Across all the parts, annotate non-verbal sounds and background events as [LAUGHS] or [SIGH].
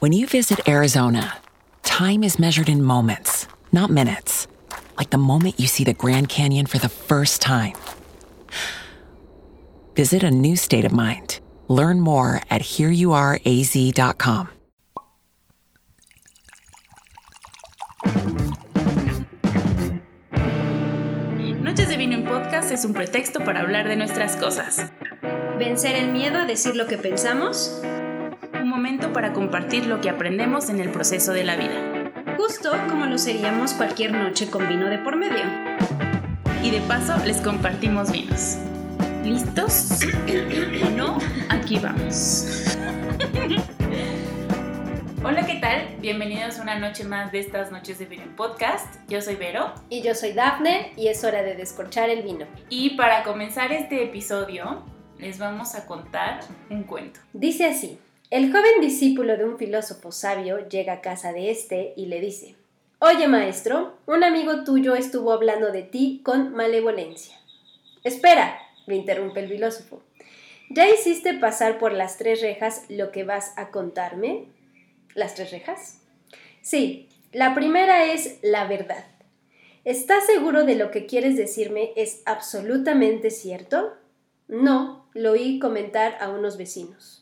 When you visit Arizona, time is measured in moments, not minutes. Like the moment you see the Grand Canyon for the first time. Visit a new state of mind. Learn more at hereyouareaz.com. Noches de Vino en Podcast es un pretexto para hablar de nuestras cosas. Vencer el miedo a decir lo que pensamos. Un momento para compartir lo que aprendemos en el proceso de la vida. Justo como lo seríamos cualquier noche con vino de por medio. Y de paso les compartimos vinos. ¿Listos? ¿O no? Aquí vamos. [LAUGHS] Hola, ¿qué tal? Bienvenidos a una noche más de estas noches de vino en podcast. Yo soy Vero. Y yo soy Dafne y es hora de descorchar el vino. Y para comenzar este episodio, les vamos a contar un cuento. Dice así. El joven discípulo de un filósofo sabio llega a casa de este y le dice, Oye maestro, un amigo tuyo estuvo hablando de ti con malevolencia. Espera, le interrumpe el filósofo. ¿Ya hiciste pasar por las tres rejas lo que vas a contarme? ¿Las tres rejas? Sí, la primera es la verdad. ¿Estás seguro de lo que quieres decirme es absolutamente cierto? No, lo oí comentar a unos vecinos.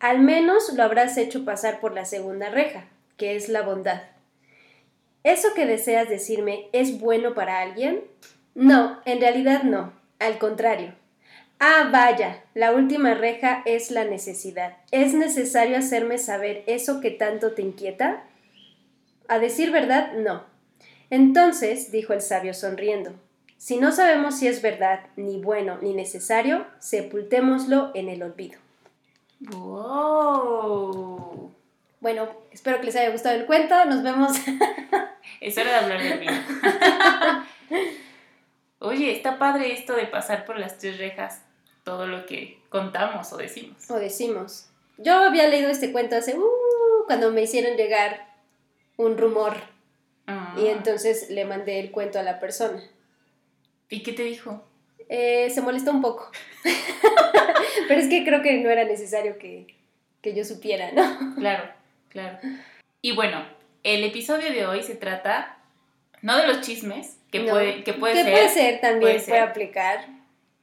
Al menos lo habrás hecho pasar por la segunda reja, que es la bondad. ¿Eso que deseas decirme es bueno para alguien? No, en realidad no, al contrario. Ah, vaya, la última reja es la necesidad. ¿Es necesario hacerme saber eso que tanto te inquieta? A decir verdad, no. Entonces, dijo el sabio sonriendo, si no sabemos si es verdad, ni bueno, ni necesario, sepultémoslo en el olvido. ¡Wow! Bueno, espero que les haya gustado el cuento. Nos vemos. [LAUGHS] Es hora de hablar de vino. [LAUGHS] Oye, está padre esto de pasar por las tres rejas, todo lo que contamos o decimos. o decimos. Yo había leído este cuento hace uh, cuando me hicieron llegar un rumor Ah. y entonces le mandé el cuento a la persona. ¿Y qué te dijo? Eh, se molestó un poco. [LAUGHS] Pero es que creo que no era necesario que, que yo supiera, ¿no? Claro, claro. Y bueno, el episodio de hoy se trata no de los chismes, que, No. puede, que puede Que ser, puede ser también, puede puede, aplicar.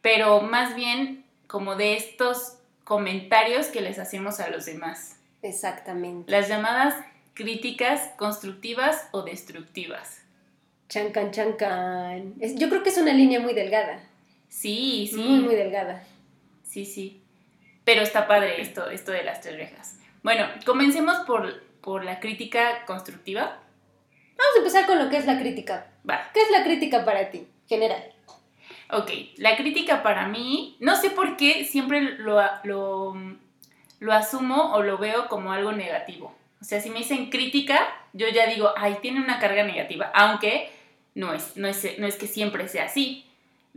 pero más bien como de estos comentarios que les hacemos a los demás. Exactamente. Las llamadas críticas constructivas o destructivas. Chancan, chancan. Yo creo que es una línea muy delgada. Sí, sí. Muy, muy delgada. Sí, sí. Pero está padre esto, esto de las tres rejas. Bueno, comencemos por, por la crítica constructiva. Vamos a empezar con lo que es la crítica. Va. ¿Qué es la crítica para ti, general? Ok, la crítica para mí, no sé por qué siempre lo, lo, lo asumo o lo veo como algo negativo. O sea, si me dicen crítica, yo ya digo, ay, tiene una carga negativa, aunque no es, no es, no es que siempre sea así.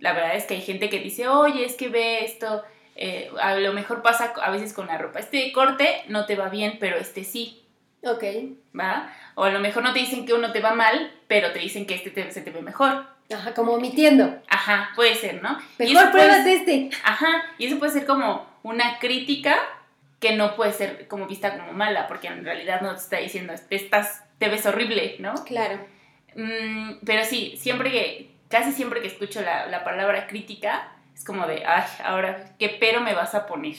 La verdad es que hay gente que dice, oye, es que ve esto, eh, a lo mejor pasa a veces con la ropa, este corte no te va bien, pero este sí, Ok. ¿va? O a lo mejor no te dicen que uno te va mal, pero te dicen que este te- se te ve mejor. Ajá, como omitiendo. Ajá, puede ser, ¿no? Mejor eso puede este. Ajá, y eso puede ser como una crítica que no puede ser como vista como mala, porque en realidad no te está diciendo, te estás, te ves horrible, ¿no? Claro. Mm, pero sí, siempre que, casi siempre que escucho la, la palabra crítica, es como de, ay, ahora, ¿qué pero me vas a poner?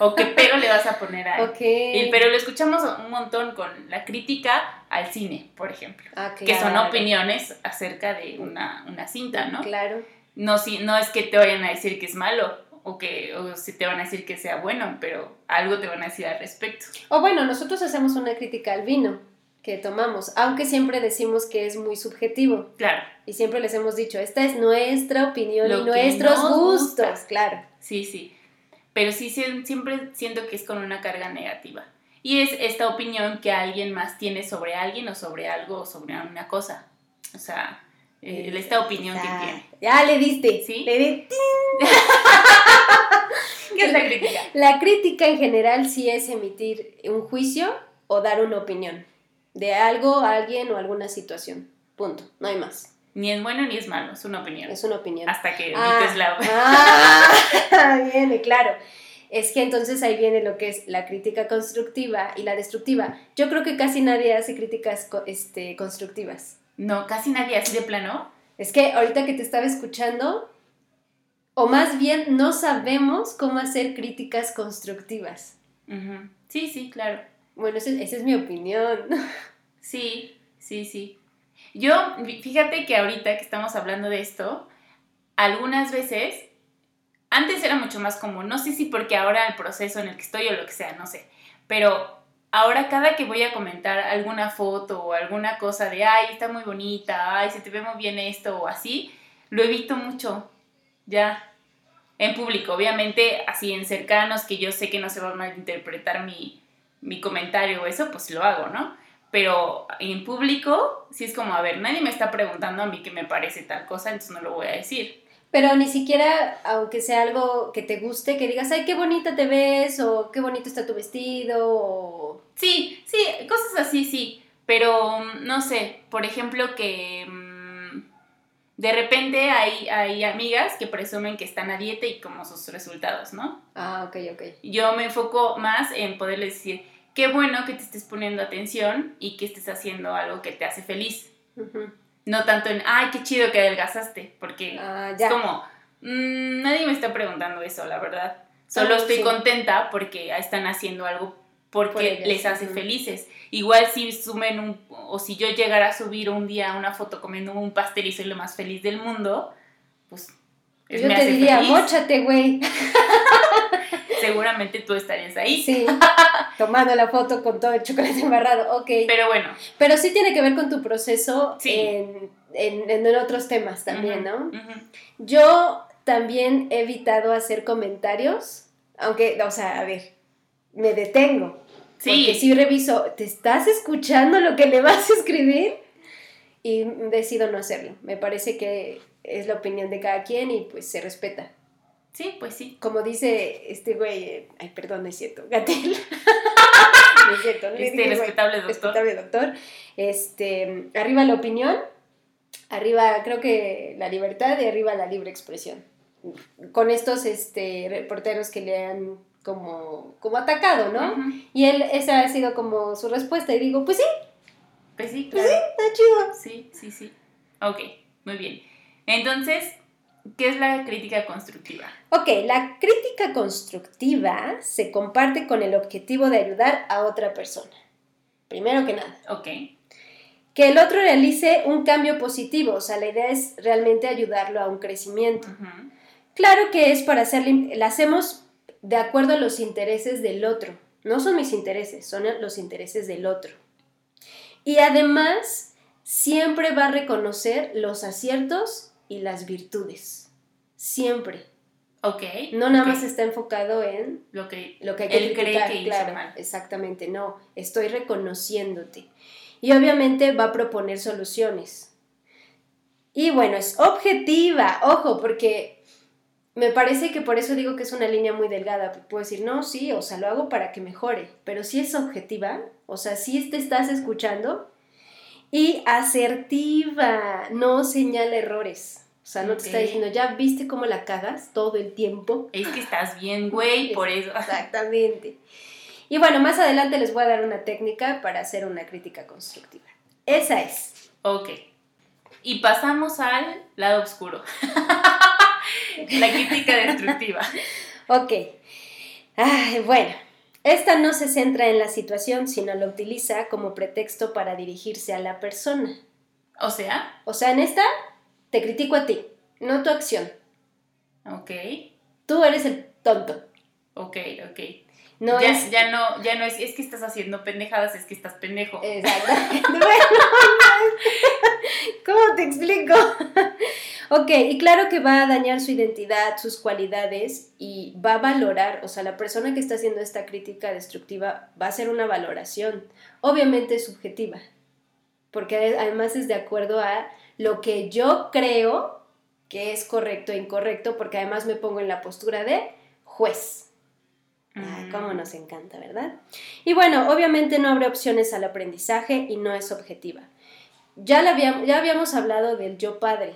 O ¿qué pero le vas a poner a él? Ok. Y- pero lo escuchamos un montón con la crítica al cine, por ejemplo, Ah, que son claro. opiniones acerca de una, una cinta, ¿no? Claro. no, si, no es que te vayan a decir que es malo o que o si te van a decir que sea bueno, pero algo te van a decir al respecto. O bueno, nosotros hacemos una crítica al vino que tomamos, aunque siempre decimos que es muy subjetivo. Claro, Y siempre les hemos dicho, esta es nuestra opinión Lo y nuestros gustos. gusta. Claro. sí, sí. Pero sí sie- siempre siento que es con una carga negativa. Y es esta opinión que alguien más tiene sobre alguien o sobre algo o sobre una cosa. O sea, eh, esta opinión que tiene. Ya le diste. ¿Sí? Le di- [LAUGHS] ¿Qué es la crítica? La crítica en general sí es emitir un juicio o dar una opinión de algo, alguien o alguna situación. Punto. No hay más. Ni es bueno ni es malo, es una opinión. Es una opinión. Hasta que Ah, emites la... ah, [LAUGHS] viene, claro. Es que entonces ahí viene lo que es la crítica constructiva y la destructiva. Yo creo que casi nadie hace críticas este, constructivas. No, casi nadie así de plano. Es que ahorita que te estaba escuchando, o más bien no sabemos cómo hacer críticas constructivas. Sí, sí, claro. Bueno, ese- esa es mi opinión. [LAUGHS] Sí, sí, sí. Yo, fíjate que ahorita que estamos hablando de esto, algunas veces, antes era mucho más común, no sé si porque ahora el proceso en el que estoy o lo que sea, no sé, pero ahora cada que voy a comentar alguna foto o alguna cosa de, ay, está muy bonita, ay, se te ve muy bien esto o así, lo evito mucho, ya, en público, obviamente, así en cercanos, que yo sé que no se va a malinterpretar mi, mi comentario o eso, pues lo hago, ¿no? Pero en público, sí es como, a ver, nadie me está preguntando a mí qué me parece tal cosa, entonces no lo voy a decir. Pero ni siquiera, aunque sea algo que te guste, que digas, ay, qué bonita te ves, o qué bonito está tu vestido, o... Sí, sí, cosas así, sí. Pero, no sé, por ejemplo, que mm, de repente hay, hay amigas que presumen que están a dieta y como sus resultados, ¿no? Ah, ok, ok. Yo me enfoco más en poderles decir, qué bueno que te estés poniendo atención y que estés haciendo algo que te hace feliz. Ujú. No tanto en, ay, qué chido que adelgazaste, porque Ah, es como, mm, nadie me está preguntando eso, la verdad. Solo estoy sí. contenta porque están haciendo algo porque Por ellas, les hace ujú. felices. Igual si sumen un, o si yo llegara a subir un día una foto comiendo un pastel y soy lo más feliz del mundo, pues es- Yo me te hace diría, mochate, güey. [LAUGHS] Seguramente tú estarías ahí. Sí, [LAUGHS] tomando la foto con todo el chocolate embarrado, ok. Pero bueno, Pero sí tiene que ver con tu proceso Sí. en, en- en otros temas también, ¿no? Yo también he evitado hacer comentarios, aunque, o sea, a ver, me detengo. Sí. Porque sí reviso, ¿te estás escuchando lo que le vas a escribir? Y decido no hacerlo. Me parece que es la opinión de cada quien y pues se respeta. Sí, pues sí. Como dice este güey, ay, perdón, no es cierto, Gatel. [LAUGHS] no es cierto, no Este respetable doctor. Respetable doctor. Este, arriba la opinión, arriba creo que la libertad y arriba la libre expresión. Con estos este, reporteros que le han como, como atacado, ¿no? Ujú. Y él, esa ha sido como su respuesta. Y digo, pues sí, Pues sí, pues claro. sí, está chido. Sí, sí, sí. Ok, muy bien. Entonces, ¿qué es la crítica constructiva? Ok, la crítica constructiva se comparte con el objetivo de ayudar a otra persona. Primero que nada. Ok. Que el otro realice un cambio positivo, o sea, la idea es realmente ayudarlo a un crecimiento. Claro que es para hacerle, la hacemos de acuerdo a los intereses del otro. No son mis intereses, son los intereses del otro. Y además, siempre va a reconocer los aciertos y las virtudes. Siempre. Ok. No nada más está enfocado en Lo que lo que hay que Él cree criticar, que hizo claro, mal. exactamente, no, estoy reconociéndote. Y obviamente va a proponer soluciones. Y bueno, es objetiva, ojo, porque me parece que por eso digo que es una línea muy delgada. Puedo decir, no, sí, o sea, lo hago para que mejore, pero si es objetiva, o sea, si te estás escuchando y asertiva, no señala errores. O sea, no te está diciendo, ya viste cómo la cagas todo el tiempo. es que estás bien, güey, [LAUGHS] por eso. Exactamente. Y bueno, más adelante les voy a dar una técnica para hacer una crítica constructiva. Esa es. Ok. Y pasamos al lado oscuro. [LAUGHS] la crítica [LAUGHS] destructiva. Ok. Ay, bueno, esta no se centra en la situación, sino la utiliza como pretexto para dirigirse a la persona. O sea, O sea, en esta te critico a ti, no tu acción. ok, Tú eres el tonto. ok, ok. No ya, es... ya no, ya no es, es que estás haciendo pendejadas, es que estás pendejo. Exactamente. [LAUGHS] [LAUGHS] Bueno, ¿cómo te explico? [LAUGHS] Ok, y claro que va a dañar su identidad, sus cualidades y va a valorar, o sea, la persona que está haciendo esta crítica destructiva va a hacer una valoración, obviamente subjetiva, porque además es de acuerdo a lo que yo creo que es correcto e incorrecto, porque además me pongo en la postura de juez. Ay, cómo nos encanta, ¿verdad? Y bueno, obviamente no abre opciones al aprendizaje y no es objetiva. Ya, la habíamos, ya habíamos hablado del yo padre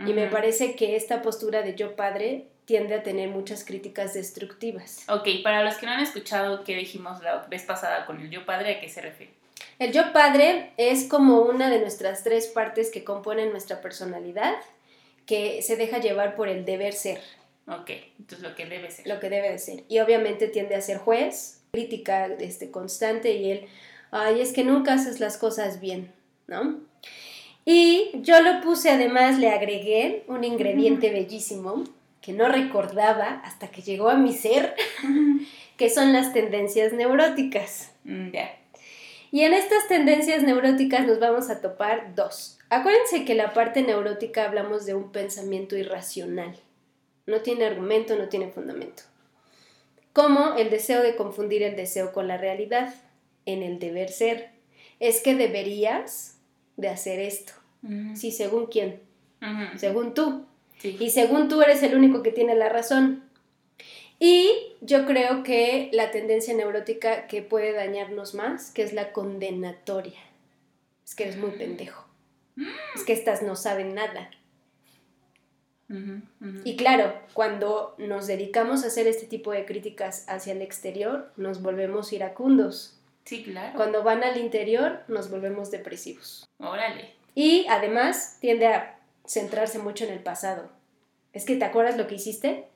y me parece que esta postura de yo padre tiende a tener muchas críticas destructivas. Ok, para los que no han escuchado qué dijimos la vez pasada con el yo padre, ¿a qué se refiere? El yo padre es como una de nuestras tres partes que componen nuestra personalidad, que se deja llevar por el deber ser, Ok, entonces lo que debe ser. lo que debe de ser. Y obviamente tiende a ser juez, crítica este, constante y él, ay, es que nunca haces las cosas bien, ¿no? Y yo lo puse, además le agregué un ingrediente bellísimo que no recordaba hasta que llegó a mi ser, [LAUGHS] que son las tendencias neuróticas. Mm, ya. Y en estas tendencias neuróticas nos vamos a topar dos. Acuérdense que la parte neurótica hablamos de un pensamiento irracional. No tiene argumento, no tiene fundamento. Como el deseo de confundir el deseo con la realidad, en el deber ser. Es que deberías de hacer esto. Sí, según quién. Según tú. Sí. Y según tú eres el único que tiene la razón. Y yo creo que la tendencia neurótica que puede dañarnos más, que es la condenatoria. Es que eres muy pendejo. Es que estas no saben nada. Ujú, ujú. Y claro, cuando nos dedicamos a hacer este tipo de críticas hacia el exterior, nos volvemos iracundos. Sí, claro. Cuando van al interior, nos volvemos depresivos. Órale. Y además tiende a centrarse mucho en el pasado. Es que, ¿te acuerdas lo que hiciste?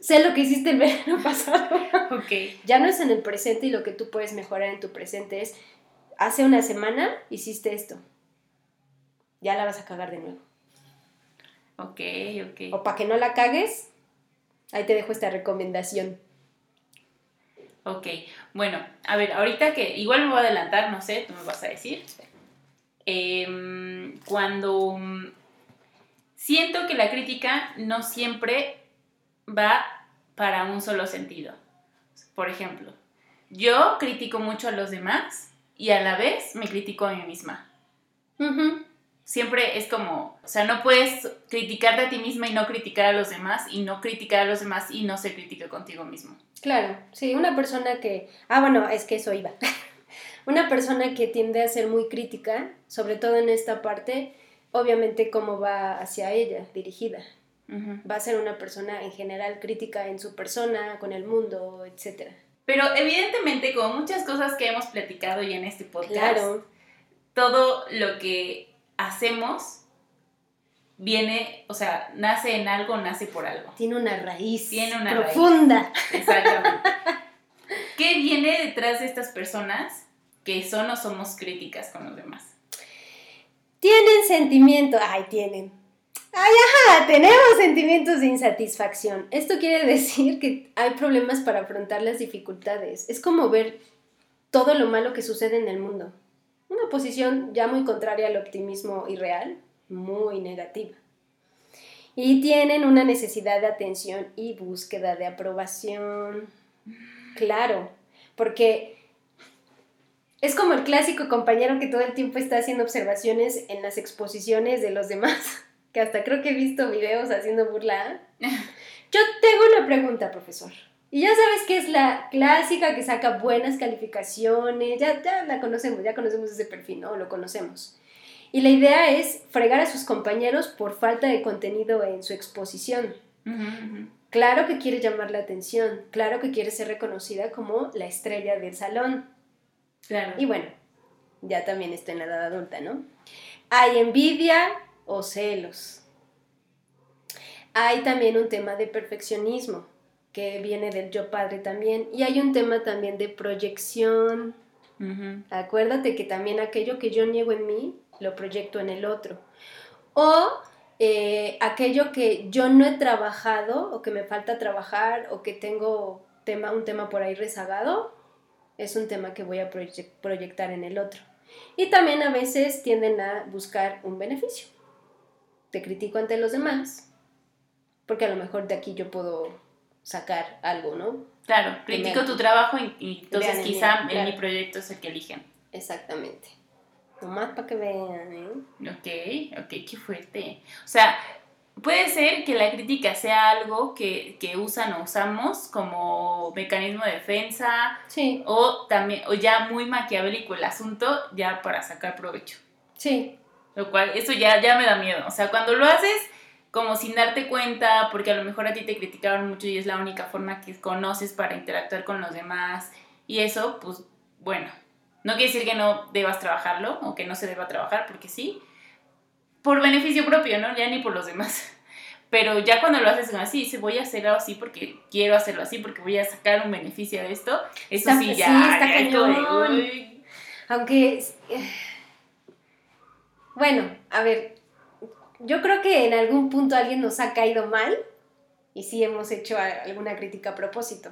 Sé lo que hiciste el verano [LAUGHS] pasado. Ok. ya no es en el presente y lo que tú puedes mejorar en tu presente es, hace una semana hiciste esto. Ya la vas a cagar de nuevo. Ok, ok. O para que no la cagues, ahí te dejo esta recomendación. Ok, bueno, a ver, ahorita que igual me voy a adelantar, no sé, tú me vas a decir. Em, cuando siento que la crítica no siempre va para un solo sentido. Por ejemplo, yo critico mucho a los demás y a la vez me critico a mí misma. Siempre es como, o sea, no puedes criticarte a ti misma y no criticar a los demás y no criticar a los demás y no ser crítica contigo mismo. Claro, sí, una persona que... Ah, bueno, es que eso iba. [LAUGHS] una persona que tiende a ser muy crítica, sobre todo en esta parte, obviamente cómo va hacia ella, dirigida. Va a ser una persona en general crítica en su persona, con el mundo, etc. Pero evidentemente, como muchas cosas que hemos platicado ya en este podcast, Claro, todo lo que hacemos viene, o sea, nace en algo, nace por algo. tiene una raíz Tiene una raíz. profunda. Exactamente. [LAUGHS] ¿Qué viene detrás de estas personas que son o somos críticas con los demás? Tienen sentimiento, ay, tienen. Ay, ajá, tenemos sentimientos de insatisfacción. Esto quiere decir que hay problemas para afrontar las dificultades. Es como ver todo lo malo que sucede en el mundo. Una posición ya muy contraria al optimismo irreal, muy negativa. Y tienen una necesidad de atención y búsqueda de aprobación. Claro, porque es como el clásico compañero que todo el tiempo está haciendo observaciones en las exposiciones de los demás, que hasta creo que he visto videos haciendo burla. [LAUGHS] Yo tengo una pregunta, profesor. Y ya sabes que es la clásica que saca buenas calificaciones, ya, ya la conocemos, ya conocemos ese perfil, ¿no? Lo conocemos. Y la idea es fregar a sus compañeros por falta de contenido en su exposición. Ujú, ujú. Claro que quiere llamar la atención, claro que quiere ser reconocida como la estrella del salón. Claro. Y bueno, ya también está en la edad adulta, ¿no? Hay envidia o celos. Hay también un tema de perfeccionismo, que viene del yo padre también. Y hay un tema también de proyección. Acuérdate que también aquello que yo niego en mí, lo proyecto en el otro. O eh, aquello que yo no he trabajado o que me falta trabajar o que tengo tema, un tema por ahí rezagado, es un tema que voy a proye- proyectar en el otro. Y también a veces tienden a buscar un beneficio. Te critico ante los demás, porque a lo mejor de aquí yo puedo sacar algo, ¿no? Claro, critico tu trabajo y, y entonces Vean quizá mío, claro. en mi proyecto es el que eligen. Exactamente. Nomás para que vean, ¿eh? Ok, ok, qué fuerte. O sea, puede ser que la crítica sea algo que, que usan o usamos como mecanismo de defensa Sí, o también, o ya muy maquiavélico el asunto ya para sacar provecho. sí, Lo cual, eso ya, ya me da miedo. O sea, cuando lo haces como sin darte cuenta, porque a lo mejor a ti te criticaron mucho y es la única forma que conoces para interactuar con los demás y eso, pues bueno, no quiere decir que no debas trabajarlo o que no se deba trabajar, porque sí, por beneficio propio, ¿no? Ya ni por los demás. [LAUGHS] Pero ya cuando lo haces así, dices, voy a hacerlo así porque quiero hacerlo así, porque voy a sacar un beneficio de esto, eso Está- sí, sí, ya, está ya cañón. Aunque, eh, bueno, a ver, yo creo que en algún punto alguien nos ha caído mal y sí hemos hecho alguna crítica a propósito,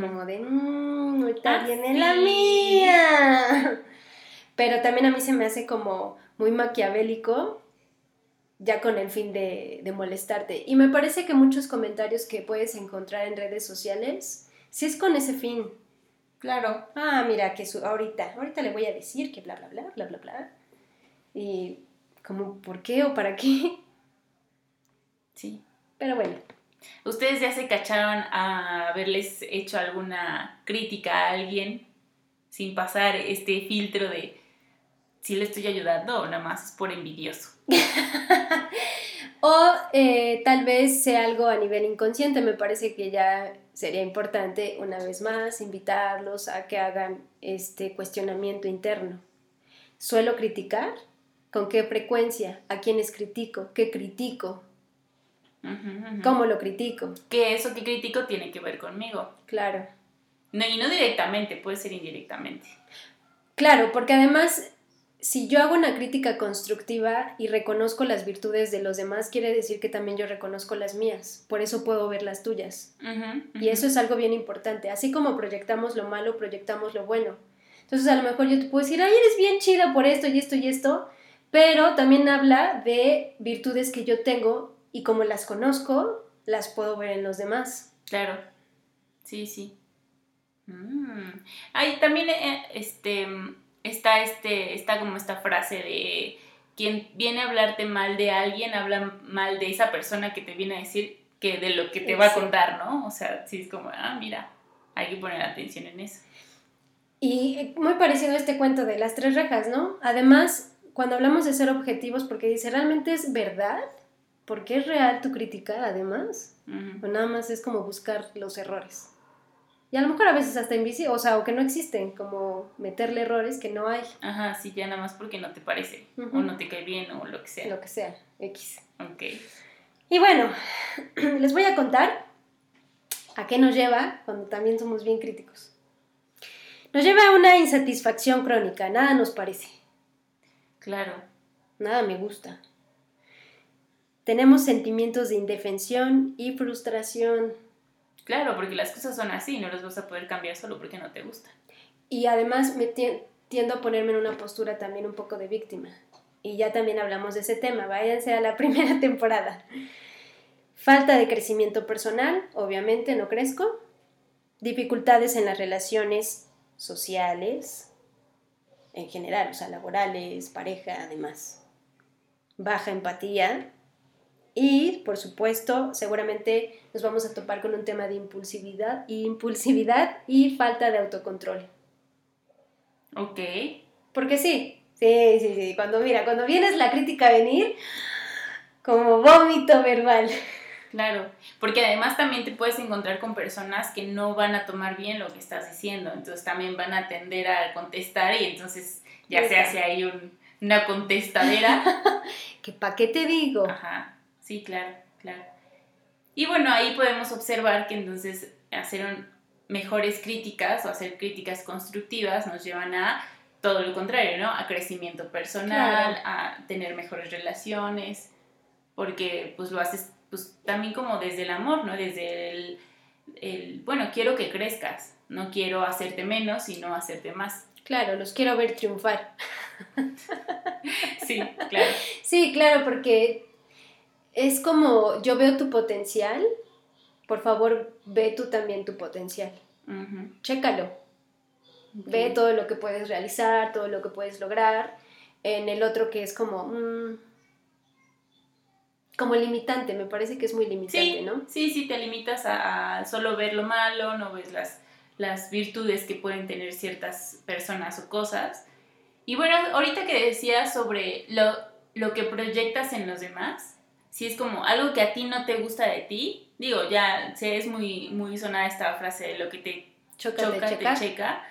como de, mmm, ahorita Ah, viene la sí. mía. [LAUGHS] Pero también a mí se me hace como muy maquiavélico, ya con el fin de, de molestarte. Y me parece que muchos comentarios que puedes encontrar en redes sociales, sí es con ese fin. Claro. Ah, mira, que su, ahorita, ahorita le voy a decir que bla, bla, bla, bla, bla, bla. Y como, ¿por qué o para qué? [LAUGHS] Sí. Pero bueno, ¿Ustedes ya se cacharon a haberles hecho alguna crítica a alguien sin pasar este filtro de si le estoy ayudando o nada más es por envidioso? [LAUGHS] o eh, tal vez sea algo a nivel inconsciente, me parece que ya sería importante una vez más invitarlos a que hagan este cuestionamiento interno. ¿Suelo criticar? ¿Con qué frecuencia? ¿A quiénes critico? ¿Qué critico? Ujú, ujú. ¿Cómo lo critico? Que eso que critico tiene que ver conmigo. Claro. No, y no directamente, puede ser indirectamente. Claro, porque además, si yo hago una crítica constructiva y reconozco las virtudes de los demás, quiere decir que también yo reconozco las mías. Por eso puedo ver las tuyas. Ujú, Y ujú. eso es algo bien importante. Así como proyectamos lo malo, proyectamos lo bueno. Entonces, a lo mejor yo te puedo decir, ay, eres bien chida por esto y esto y esto, pero también habla de virtudes que yo tengo y como las conozco, las puedo ver en los demás. Claro. Sí, sí. Mm. Ay, también eh, este está este está como esta frase de quien viene a hablarte mal de alguien habla mal de esa persona que te viene a decir que de lo que te va a contar, ¿no? O sea, sí es como, ah, mira, hay que poner atención en eso. Y muy parecido a este cuento de las tres rejas, ¿no? Además, cuando hablamos de ser objetivos, porque dice, ¿realmente es verdad? ¿Porque es real tu crítica, además? Ujú. O nada más es como buscar los errores. Y a lo mejor a veces hasta invisibles, o sea, o que no existen, como meterle errores que no hay, Ajá, sí, ya nada más porque no te parece Ujú. o no te cae bien o lo que sea. lo que sea, X. Ok. Y bueno, [CLEARS THROAT] les voy a contar a qué nos lleva cuando también somos bien críticos. Nos lleva a una insatisfacción crónica, nada nos parece. Claro. Nada me gusta. Tenemos sentimientos de indefensión y frustración. Claro, porque las cosas son así, no las vas a poder cambiar solo porque no te gusta. Y además me tien- tiendo a ponerme en una postura también un poco de víctima. Y ya también hablamos de ese tema, váyanse a la [LAUGHS] primera temporada. Falta de crecimiento personal, obviamente no crezco. Dificultades en las relaciones sociales, en general, o sea, laborales, pareja, además. Baja empatía. Y, por supuesto, seguramente nos vamos a topar con un tema de impulsividad, impulsividad y falta de autocontrol. Ok. Porque sí, sí, sí, sí. Cuando, mira, cuando vienes la crítica a venir, como vómito verbal. Claro, porque además también te puedes encontrar con personas que no van a tomar bien lo que estás diciendo, entonces también van a tender a contestar y entonces ya se Exacto. hace ahí un- una contestadera. [LAUGHS] ¿Que pa' qué te digo? Ajá, sí, claro, claro. Y bueno, ahí podemos observar que entonces hacer un- mejores críticas o hacer críticas constructivas nos llevan a todo lo contrario, ¿no? A crecimiento personal, Claro. a tener mejores relaciones, porque pues lo haces pues también como desde el amor, ¿no? Desde el, el, bueno, quiero que crezcas, no quiero hacerte menos, sino hacerte más. Claro, los quiero ver triunfar. Sí, claro. Sí, claro, porque es como yo veo tu potencial, por favor ve tú también tu potencial. Chécalo. Ve todo lo que puedes realizar, todo lo que puedes lograr. En el otro que es como... mm, como limitante, me parece que es muy limitante, Sí, ¿no? sí, sí, te limitas a, a solo ver lo malo, no ves las, las virtudes que pueden tener ciertas personas o cosas. Y bueno, ahorita que decías sobre lo, lo que proyectas en los demás, si es como algo que a ti no te gusta de ti, digo, ya sé, es muy, muy sonada esta frase de lo que te Choca, choca, te te checa.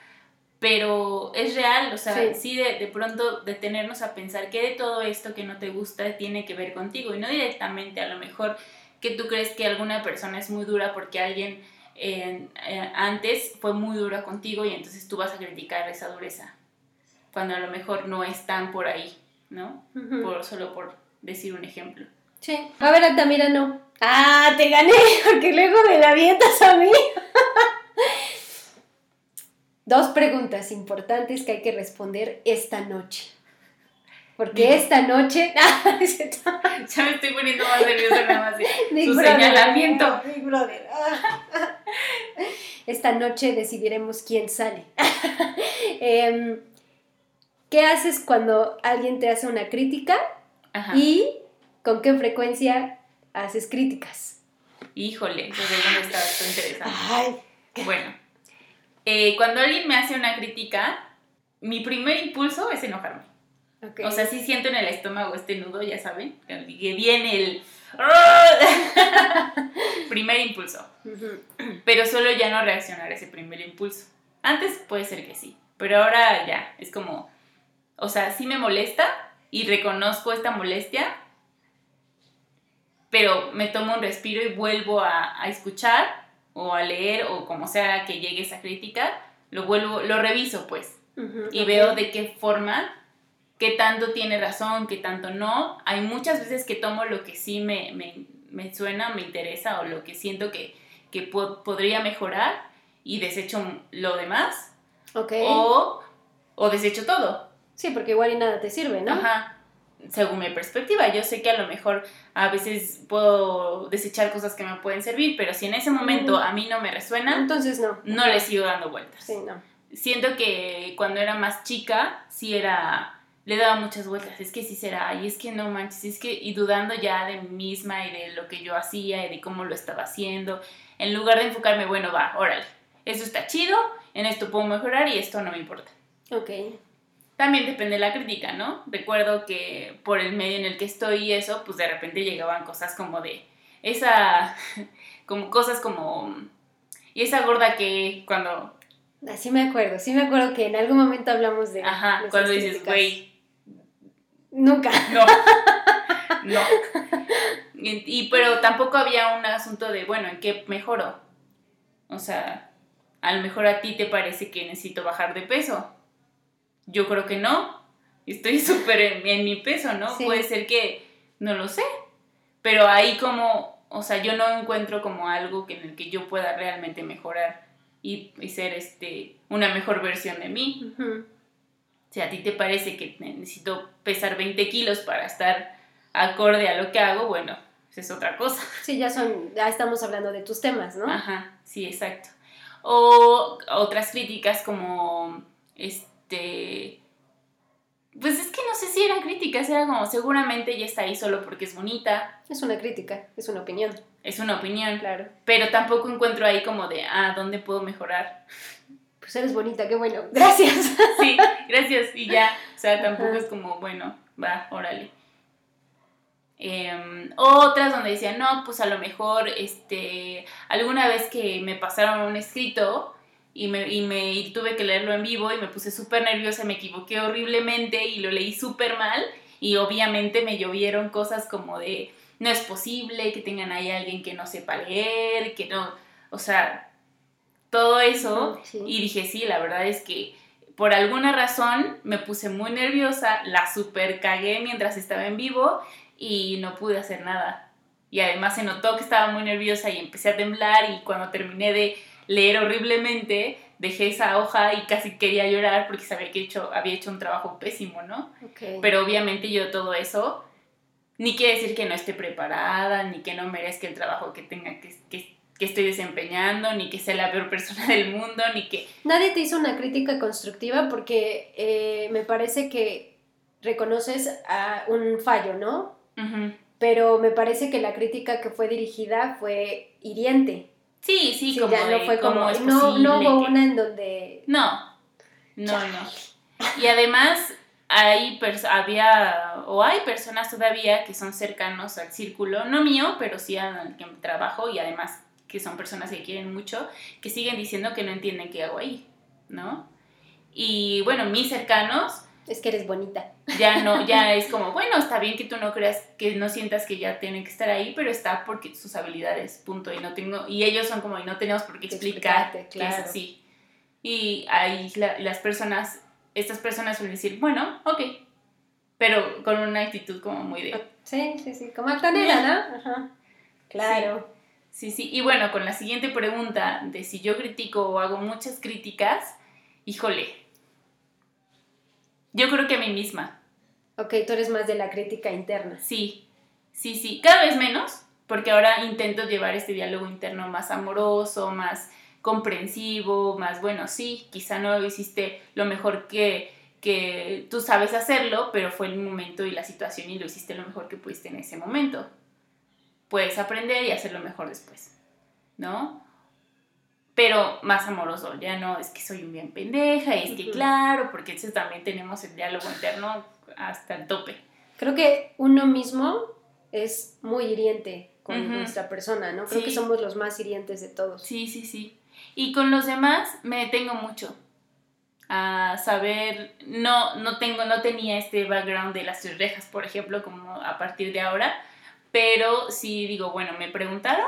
Pero es real, o sea, Sí. sí, de, de pronto detenernos a pensar que de todo esto que no te gusta tiene que ver contigo y no directamente a lo mejor que tú crees que alguna persona es muy dura porque alguien eh, eh, antes fue muy dura contigo y entonces tú vas a criticar esa dureza, cuando a lo mejor no es tan por ahí, ¿no? Por, solo por decir un ejemplo. Sí. A ver, Altamira, no. Ah, te gané, [LAUGHS] porque luego me la avientas a mí. Dos preguntas importantes que hay que responder esta noche. Porque Digo. esta noche. [LAUGHS] Ah. Ya me estoy poniendo más nerviosa nada más. Su Brother, señalamiento. Brother. Ah. Esta noche decidiremos quién sale. [LAUGHS] Em, ¿Qué haces cuando alguien te hace una crítica Ajá. y con qué frecuencia haces críticas? Híjole, eso está esto interesante. Ay, Bueno, eh, cuando alguien me hace una crítica, mi primer impulso es enojarme. ok. O sea, sí siento en el estómago este nudo, ya saben, que viene el... [LAUGHS] primer impulso. Pero solo ya no reaccionar a ese primer impulso. Antes puede ser que sí, pero ahora ya, es como... O sea, sí me molesta y reconozco esta molestia, pero me tomo un respiro y vuelvo a, a escuchar o a leer o como sea que llegue esa crítica, lo vuelvo, lo reviso pues Ujú, y ok. veo de qué forma, qué tanto tiene razón, qué tanto no. Hay muchas veces que tomo lo que sí me, me, me suena, me interesa o lo que siento que, que po- podría mejorar y desecho lo demás Ok. o, o desecho todo. Sí, porque igual y nada te sirve, ¿no? Ajá. Según mi perspectiva, yo sé que a lo mejor a veces puedo desechar cosas que me pueden servir, pero si en ese momento a mí no me resuenan, Entonces no. no le sigo dando vueltas Sí, no. siento que cuando era más chica, sí era, le daba muchas vueltas, es que sí será, y es que no manches, es que, y dudando ya de mí misma y de lo que yo hacía y de cómo lo estaba haciendo, en lugar de enfocarme, bueno, va, órale, esto está chido, en esto puedo mejorar y esto no me importa. Ok. También depende de la crítica, ¿no? Recuerdo que por el medio en el que estoy y eso, pues de repente llegaban cosas como de esa, [LAUGHS] como cosas como, y esa gorda que cuando Así me acuerdo. Sí me acuerdo que en algún momento hablamos de. Ajá, cuando dices, güey, Nunca. no, [LAUGHS] no. Y, y- pero tampoco había un asunto de, bueno, ¿en qué mejoro? O sea, a lo mejor a ti te parece que necesito bajar de peso. Yo creo que no. Estoy [LAUGHS] súper en, en mi peso, ¿no? Sí. Puede ser que, no lo sé. Pero ahí como, o sea, yo no encuentro como algo que en el que yo pueda realmente mejorar y, y ser este, una mejor versión de mí. Ujú. Si a ti te parece que necesito pesar 20 kilos para estar acorde a lo que hago, bueno, esa es otra cosa. [LAUGHS] Sí, ya son. Ya estamos hablando de tus temas, ¿no? Ajá, sí, exacto. O otras críticas como, este, pues es que no sé si eran críticas, era como seguramente ella está ahí solo porque es bonita, Es una crítica, es una opinión. es una opinión, Claro. pero tampoco encuentro ahí como de, ah, ¿dónde puedo mejorar? Pues eres bonita, qué bueno. [LAUGHS] Gracias. Sí, gracias, y ya, o sea, tampoco Ajá. es como, bueno, va, órale. Em, otras donde decían, no, pues a lo mejor, este, alguna vez que me pasaron un escrito y, me, y, me, y tuve que leerlo en vivo y me puse súper nerviosa, me equivoqué horriblemente y lo leí súper mal y obviamente me llovieron cosas como de, no es posible que tengan ahí alguien que no sepa leer, que no, o sea, todo eso Sí. y dije, sí, la verdad es que por alguna razón me puse muy nerviosa, la super cagué mientras estaba en vivo y no pude hacer nada. Y además se notó que estaba muy nerviosa y empecé a temblar y cuando terminé de leer horriblemente, dejé esa hoja y casi quería llorar porque sabía que hecho, había hecho un trabajo pésimo, ¿no? Ok. Pero obviamente yo todo eso Ni quiere decir que no esté preparada, ni que no merezca el trabajo que tenga que, que, que estoy desempeñando, ni que sea la peor persona del mundo, ni que... Nadie te hizo una crítica constructiva porque eh, me parece que reconoces a un fallo, ¿no? Ujú. Pero me parece que la crítica que fue dirigida fue hiriente. Sí, sí, Sí, como ya no fue como, es no, no hubo que- una en donde... No, no, no. Y además hay pers- había o hay personas todavía que son cercanos al círculo, no mío, pero sí al que trabajo y además que son personas que quieren mucho, que siguen diciendo que no entienden qué hago ahí, ¿no? Y bueno, mis cercanos Es que eres bonita. ya no, ya [LAUGHS] es como, bueno, está bien que tú no creas, que no sientas que ya tienen que estar ahí, pero está porque sus habilidades, punto, y no tengo, y ellos son como, y no tenemos por qué explicar explicarte, que es claro. así. Y ahí la- las personas, estas personas suelen decir, bueno, ok, pero con una actitud como muy de, Sí, sí, sí, como altanera, ¿no? Ajá. Claro. sí, sí, y bueno, con la siguiente pregunta de si yo critico o hago muchas críticas, híjole, yo creo que a mí misma, Ok, tú eres más de la crítica interna. Sí, sí, sí, cada vez menos, porque ahora intento llevar este diálogo interno más amoroso, más comprensivo, más bueno, sí, quizá no lo hiciste lo mejor que, que tú sabes hacerlo, pero fue el momento y la situación y lo hiciste lo mejor que pudiste en ese momento. Puedes aprender y hacerlo mejor después, ¿no? Pero más amoroso, ya no es que soy un bien pendeja, y es que claro, porque entonces también tenemos el diálogo interno hasta el tope. Creo que uno mismo es muy hiriente con Ujú. nuestra persona, ¿no? Creo Sí. que somos los más hirientes de todos. Sí, sí, sí. Y con los demás me detengo mucho a saber, no, no tengo, no tenía este background de las rejas, por ejemplo, como a partir de ahora, pero sí digo, bueno, me preguntaron,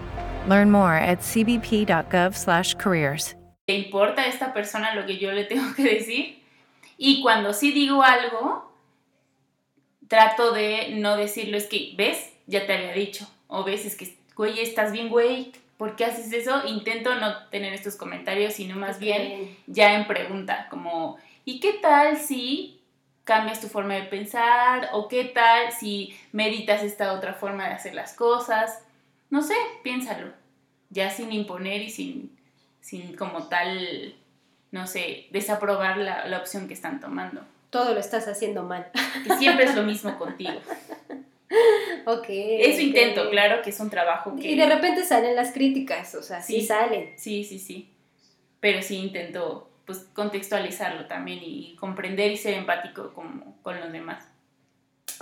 Learn more at cbp.gov/careers. le importa a esta persona lo que yo le tengo que decir. Y cuando sí digo algo, trato de no decirlo, es que, ¿ves? Ya te había dicho. O ves, es que, güey, estás bien, güey. ¿Por qué haces eso? Intento no tener estos comentarios, sino más bien ya en pregunta, como, ¿y qué tal si cambias tu forma de pensar? ¿O qué tal si meditas esta otra forma de hacer las cosas? No sé, piénsalo, ya sin imponer y sin, sin como tal, no sé, desaprobar la, la opción que están tomando. Todo lo estás haciendo mal. Y siempre es lo mismo contigo. [LAUGHS] ok. Eso intento, claro que es un trabajo que... Y de repente salen las críticas, o sea, sí, Sí. salen. Sí, sí, sí. Pero sí intento pues contextualizarlo también y comprender y ser empático con, con los demás.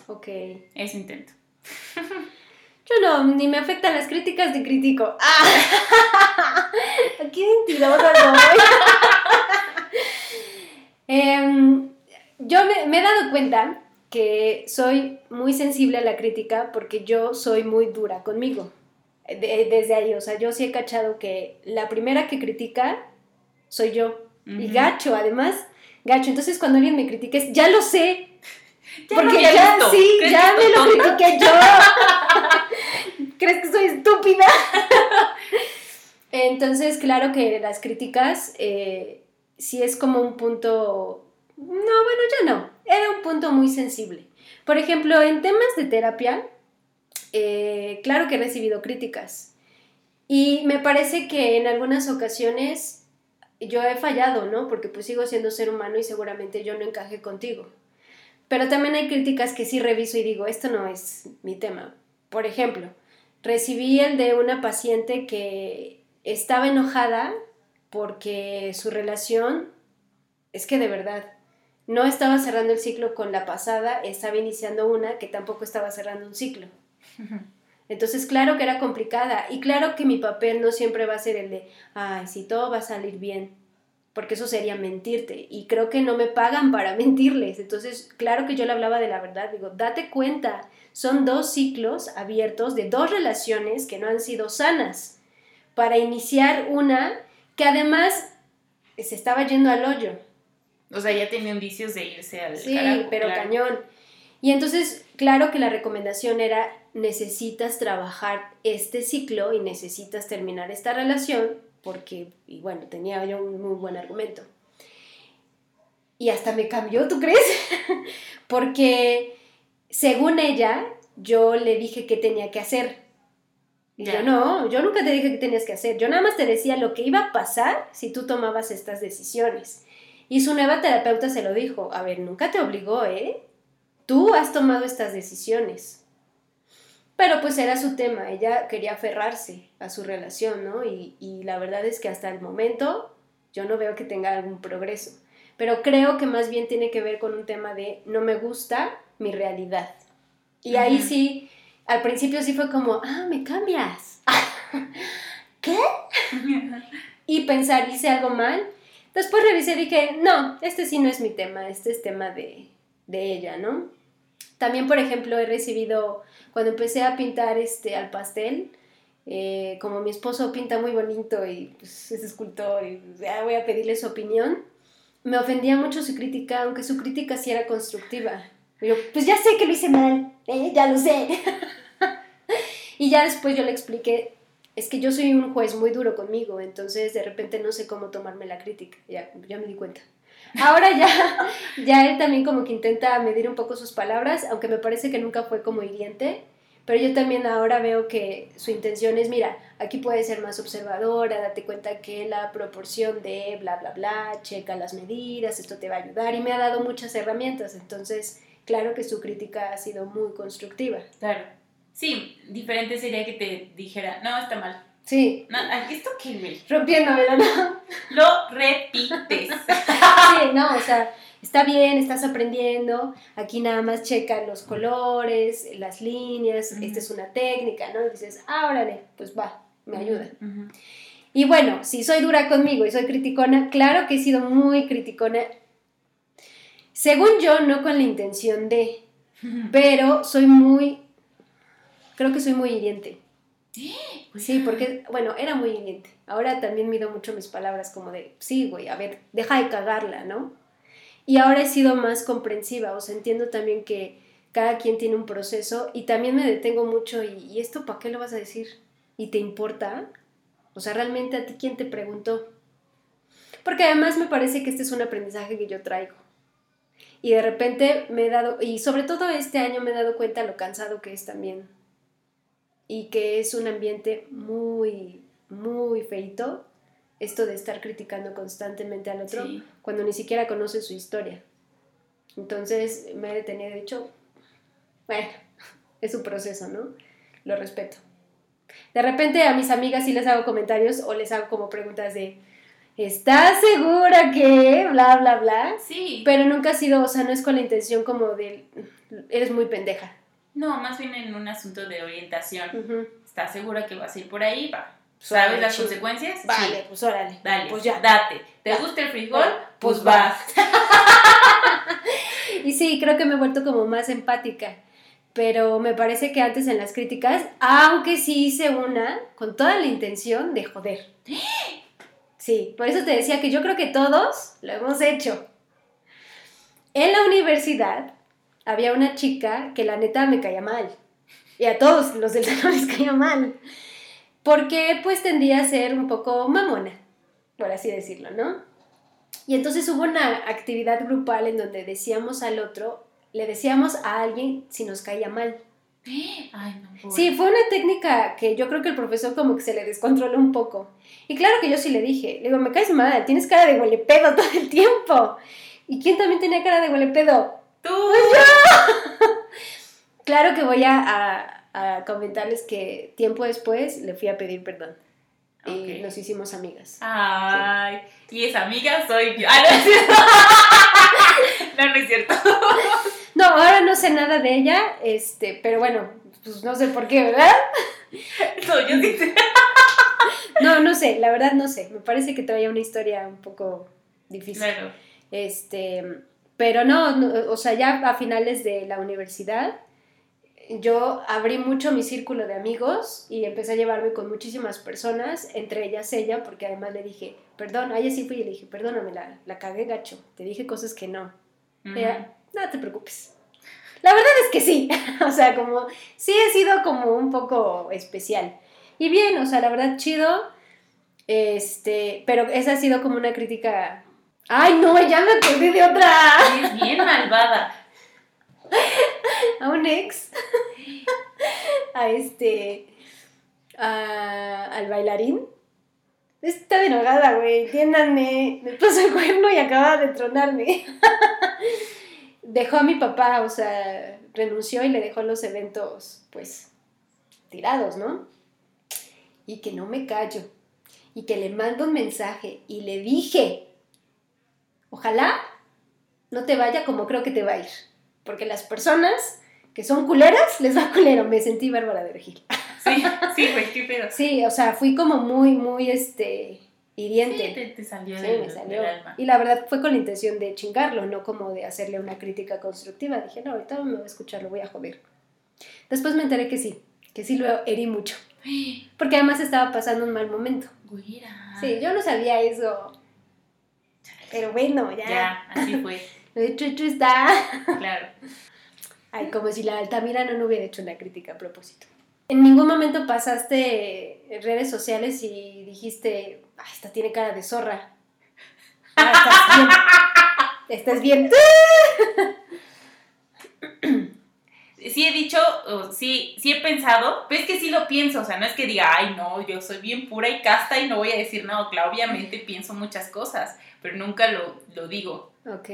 Ok. Eso intento. [LAUGHS] Yo no, ni me afectan las críticas ni critico. [LAUGHS] ¡Ah! ¡Qué mentirosa soy! [LAUGHS] Em, yo me, me he dado cuenta que soy muy sensible a la crítica porque yo soy muy dura conmigo. De- desde ahí, o sea, yo sí he cachado que la primera que critica soy yo. Y gacho, además, gacho. Entonces cuando alguien me critica es, ya lo sé, [LAUGHS] Ya porque ya, visto. sí, ¿Crees ya me lo critiqué yo. ¿Crees que soy estúpida? [LAUGHS] Entonces, claro que las críticas eh, sí es como un punto... No, bueno, ya no. Era un punto muy sensible. Por ejemplo, en temas de terapia, eh, claro que he recibido críticas. Y me parece que en algunas ocasiones yo he fallado, ¿no? Porque pues sigo siendo ser humano y seguramente yo no encaje contigo. Pero también hay críticas que sí reviso y digo, esto no es mi tema. Por ejemplo, recibí el de una paciente que estaba enojada porque su relación, es que de verdad, no estaba cerrando el ciclo con la pasada, estaba iniciando una que tampoco estaba cerrando un ciclo. [LAUGHS] Entonces, claro que era complicada y claro que mi papel no siempre va a ser el de, ay, si todo va a salir bien, porque eso sería mentirte y creo que no me pagan para [LAUGHS] mentirles. Entonces, claro que yo le hablaba de la verdad, digo, date cuenta, son dos ciclos abiertos de dos relaciones que no han sido sanas para iniciar una que además se estaba yendo al hoyo. O sea, ya tenía indicios de irse al Sí, pero cañón. Y entonces, claro que la recomendación era, necesitas trabajar este ciclo y necesitas terminar esta relación, porque, y bueno, tenía yo un muy buen argumento. Y hasta me cambió, ¿tú crees? [LAUGHS] porque, según ella, yo le dije qué tenía que hacer. Y yo no, yo nunca te dije qué tenías que hacer. Yo nada más te decía lo que iba a pasar si tú tomabas estas decisiones. Y su nueva terapeuta se lo dijo, a ver, nunca te obligó, ¿eh? Tú has tomado estas decisiones. Pero pues era su tema, ella quería aferrarse a su relación, ¿no? Y, y la verdad es que hasta el momento yo no veo que tenga algún progreso. Pero creo que más bien tiene que ver con un tema de no me gusta mi realidad. Y ahí sí, al principio sí fue como, ah, me cambias. [LAUGHS] ¿Qué? [LAUGHS] y pensar, hice algo mal. Después revisé y dije, no, este sí no es mi tema, este es tema de, de ella, ¿no? También, por ejemplo, he recibido, cuando empecé a pintar este, al pastel, eh, como mi esposo pinta muy bonito y pues, es escultor y ya voy a pedirle su opinión, me ofendía mucho su crítica, aunque su crítica sí era constructiva. Yo, pues ya sé que lo hice mal, ¿eh? ya lo sé. [LAUGHS] y ya después yo le expliqué, es que yo soy un juez muy duro conmigo, entonces de repente no sé cómo tomarme la crítica, ya, ya me di cuenta. Ahora ya, [LAUGHS] ya él también como que intenta medir un poco sus palabras, aunque me parece que nunca fue como hiriente, pero yo también ahora veo que su intención es, mira, aquí puedes ser más observadora, date cuenta que la proporción de bla, bla, bla, checa las medidas, esto te va a ayudar y me ha dado muchas herramientas, entonces claro que su crítica ha sido muy constructiva. Claro. Sí, diferente sería que te dijera, no, está mal. Sí. No, esto qué, güey. Rompiéndomelo, ¿no? [LAUGHS] Lo repites. [LAUGHS] sí, no, o sea, está bien, estás aprendiendo, aquí nada más checa los colores, las líneas, esta es una técnica, ¿no? Y dices, ah, órale, pues va, me ayuda. Y bueno, si soy dura conmigo y soy criticona, claro que he sido muy criticona. Según yo, no con la intención de, pero soy muy, creo que soy muy hiriente. Sí, porque, bueno, era muy hiriente. Ahora también mido mucho mis palabras como de, sí, güey, a ver, deja de cagarla, ¿no? Y ahora he sido más comprensiva, o sea, entiendo también que cada quien tiene un proceso y también me detengo mucho y, ¿y esto para qué lo vas a decir? ¿Y te importa? O sea, realmente a ti quién te preguntó. Porque además me parece que este es un aprendizaje que yo traigo. Y de repente me he dado, y sobre todo este año me he dado cuenta lo cansado que es también y que es un ambiente muy, muy feito, esto de estar criticando constantemente al otro cuando ni siquiera conoce su historia. Entonces me he detenido, de hecho, bueno, [LAUGHS] es un proceso, ¿no? Lo respeto. De repente a mis amigas sí les hago comentarios o les hago como preguntas de, ¿estás segura que? Bla, bla, bla. Sí. Pero nunca ha sido, o sea, no es con la intención como de, eres muy pendeja. No, más bien en un asunto de orientación. ¿Estás segura que vas a ir por ahí? Va. ¿Sabes las consecuencias? Vale, pues órale. Dale, pues ya. Date. ¿Te gusta el frijol? Pues, vas. [LAUGHS] y sí, creo que me he vuelto como más empática. Pero me parece que antes en las críticas, aunque sí hice una con toda la intención de joder. [GASPS] [GASPS] Sí, por eso te decía que yo creo que todos lo hemos hecho. En la universidad había una chica que la neta me caía mal. Y a todos los del salón [LAUGHS] les caía mal. Porque pues tendía a ser un poco mamona, por así decirlo, ¿no? Y entonces hubo una actividad grupal en donde decíamos al otro, le decíamos a alguien si nos caía mal. Ay, no, sí, fue una técnica que yo creo que el profesor como que se le descontroló un poco. Y claro que yo sí le dije, le digo, me caes mal, tienes cara de huele pedo todo el tiempo. ¿Y quién también tenía cara de huele pedo? Tú. Tú. [LAUGHS] Claro que voy a, a- a comentarles que tiempo después le fui a pedir perdón. Y nos hicimos amigas. Ay, y esa amiga soy yo. Ah, no es [LAUGHS] cierto. No, no es cierto. [LAUGHS] No, ahora no sé nada de ella, este, pero bueno, pues no sé por qué, ¿verdad? No, yo sí sé. [LAUGHS] No, no sé, la verdad no sé. Me parece que traía una historia un poco difícil. Claro. Este, pero no, no, o sea, ya a finales de la universidad, yo abrí mucho mi círculo de amigos y empecé a llevarme con muchísimas personas, entre ellas ella, porque además le dije, perdón, a ella sí fui y le dije, perdóname, la, la cagué gacho, te dije cosas que no. Ella, no te preocupes. La verdad es que sí, [LAUGHS] o sea, como, sí he sido como un poco especial. Y bien, o sea, la verdad, chido. Este, pero esa ha sido como una crítica. Ay, no, ya me acordé de otra. Es bien malvada. [LAUGHS] A un ex. [LAUGHS] A este. a- al bailarín. Está enojada, güey. Entiéndanme. Me puso el cuerno y acaba de tronarme. Dejó a mi papá, o sea, renunció y le dejó los eventos, pues, tirados, ¿no? Y que no me callo. Y que le mando un mensaje y le dije, ojalá no te vaya como creo que te va a ir. Porque las personas que son culeras, les va culero. Me sentí Bárbara de Regil. Sí, sí, güey, qué pedo. Sí, o sea, fui como muy, muy, este, hiriente. Sí, te, te salió, Sí, del, me salió. del alma. Y la verdad fue con la intención de chingarlo, no como de hacerle una crítica constructiva. Dije, no, ahorita no me voy a escuchar, lo voy a joder. Después me enteré que sí, que sí lo herí mucho. [GASPS] Porque además estaba pasando un mal momento. Güera. Sí, yo no sabía eso. Pero bueno, ya. Ya, así fue. Lo hecho, hecho está. Claro. Ay, como si la Altamirano no hubiera hecho una crítica a propósito. ¿En ningún momento pasaste redes sociales y dijiste, esta tiene cara de zorra? Ah, estás bien. [LAUGHS] Estás bien. [CLEARS THROAT] Sí he dicho, sí, sí he pensado, pero es que sí lo pienso, o sea, no es que diga, ay, no, yo soy bien pura y casta y no voy a decir nada, claro, obviamente pienso muchas cosas, pero nunca lo, lo digo. Ok.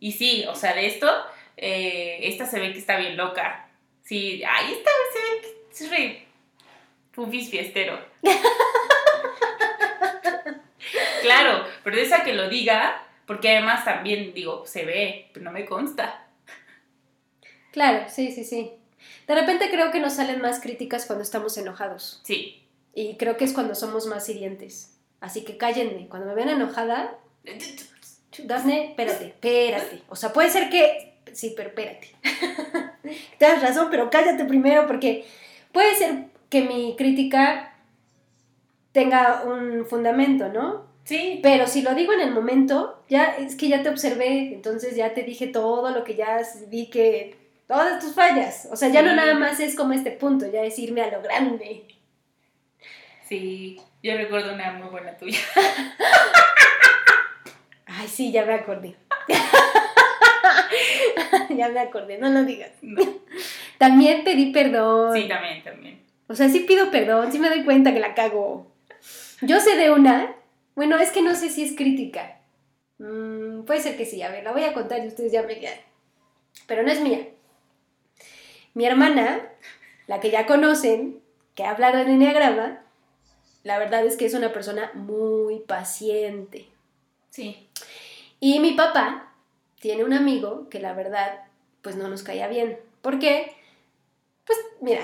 Y sí, o sea, de esto, eh, esta se ve que está bien loca. Sí, ay, esta se ve que es re pufis fiestero. [LAUGHS] claro, pero de esa que lo diga, porque además también, digo, se ve, pero no me consta. Claro, sí, sí, sí. De repente creo que nos salen más críticas cuando estamos enojados. Sí. Y creo que es cuando somos más hirientes. Así que cállenme. Cuando me vean enojada, Dafne, espérate, espérate. O sea, puede ser que. Sí, pero espérate. [LAUGHS] Tienes razón, pero cállate primero porque puede ser que mi crítica tenga un fundamento, ¿no? Sí, Pero si lo digo en el momento, ya es que ya te observé, entonces ya te dije todo lo que ya vi que. Todas tus fallas. O sea, ya no nada más es como este punto, ya es irme a lo grande. sí. Yo recuerdo una muy buena tuya. [LAUGHS] Ay, sí, ya me acordé. [LAUGHS] ya me acordé, no lo digas. No. También pedí perdón. Sí, también, también. O sea, sí pido perdón, sí me doy cuenta que la cago. Yo sé de una, bueno, es que no sé si es crítica. Mm, puede ser que sí, a ver, la voy a contar y ustedes ya me dirán. Pero no es mía. Mi hermana, la que ya conocen, que ha hablado en Enneagrama, la verdad es que es una persona muy paciente. Sí. Y mi papá tiene un amigo que la verdad, pues no nos caía bien. ¿Por qué? Pues mira,